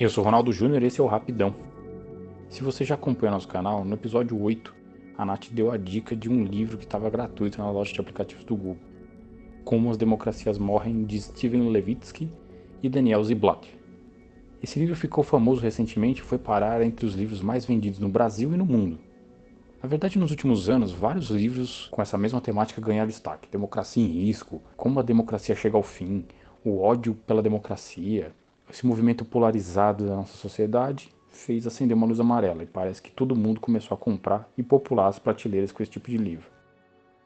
Eu sou Ronaldo Júnior e esse é o Rapidão. Se você já acompanha nosso canal, no episódio 8, a Nath deu a dica de um livro que estava gratuito na loja de aplicativos do Google. Como as Democracias Morrem, de Steven Levitsky e Daniel Ziblatt. Esse livro ficou famoso recentemente e foi parar entre os livros mais vendidos no Brasil e no mundo. Na verdade, nos últimos anos, vários livros com essa mesma temática ganharam destaque. Democracia em risco, como a democracia chega ao fim, o ódio pela democracia, esse movimento polarizado da nossa sociedade fez acender uma luz amarela e parece que todo mundo começou a comprar e popular as prateleiras com esse tipo de livro.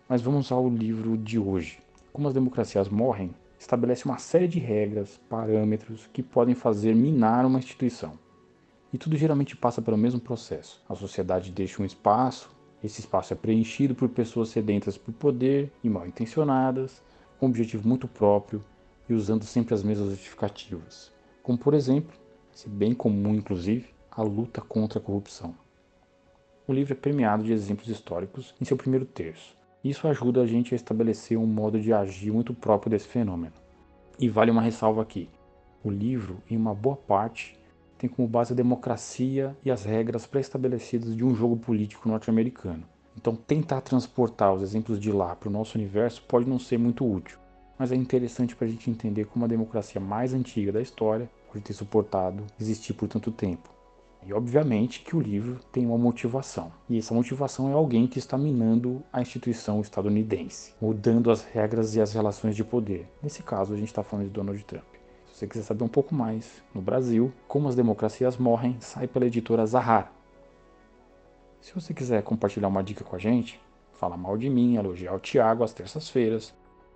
Mas vamos ao livro de hoje. Como as democracias morrem, estabelece uma série de regras, parâmetros que podem fazer minar uma instituição. E tudo geralmente passa pelo mesmo processo. A sociedade deixa um espaço, esse espaço é preenchido por pessoas sedentas por poder e mal intencionadas, com um objetivo muito próprio e usando sempre as mesmas justificativas como por exemplo, se bem comum inclusive, a luta contra a corrupção. O livro é premiado de exemplos históricos em seu primeiro terço. Isso ajuda a gente a estabelecer um modo de agir muito próprio desse fenômeno. E vale uma ressalva aqui: o livro, em uma boa parte, tem como base a democracia e as regras pré-estabelecidas de um jogo político norte-americano. Então, tentar transportar os exemplos de lá para o nosso universo pode não ser muito útil mas é interessante para a gente entender como a democracia mais antiga da história pode ter suportado existir por tanto tempo. E obviamente que o livro tem uma motivação. E essa motivação é alguém que está minando a instituição estadunidense, mudando as regras e as relações de poder. Nesse caso, a gente está falando de Donald Trump. Se você quiser saber um pouco mais, no Brasil, como as democracias morrem, sai pela editora Zahar. Se você quiser compartilhar uma dica com a gente, fala mal de mim, elogiar o Thiago às terças-feiras,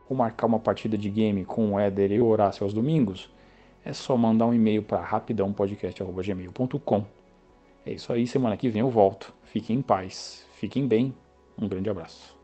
ou marcar uma partida de game com o Éder e o Horácio aos domingos, é só mandar um e-mail para rapidãopodcast.gmail.com. É isso aí, semana que vem eu volto. Fiquem em paz, fiquem bem, um grande abraço.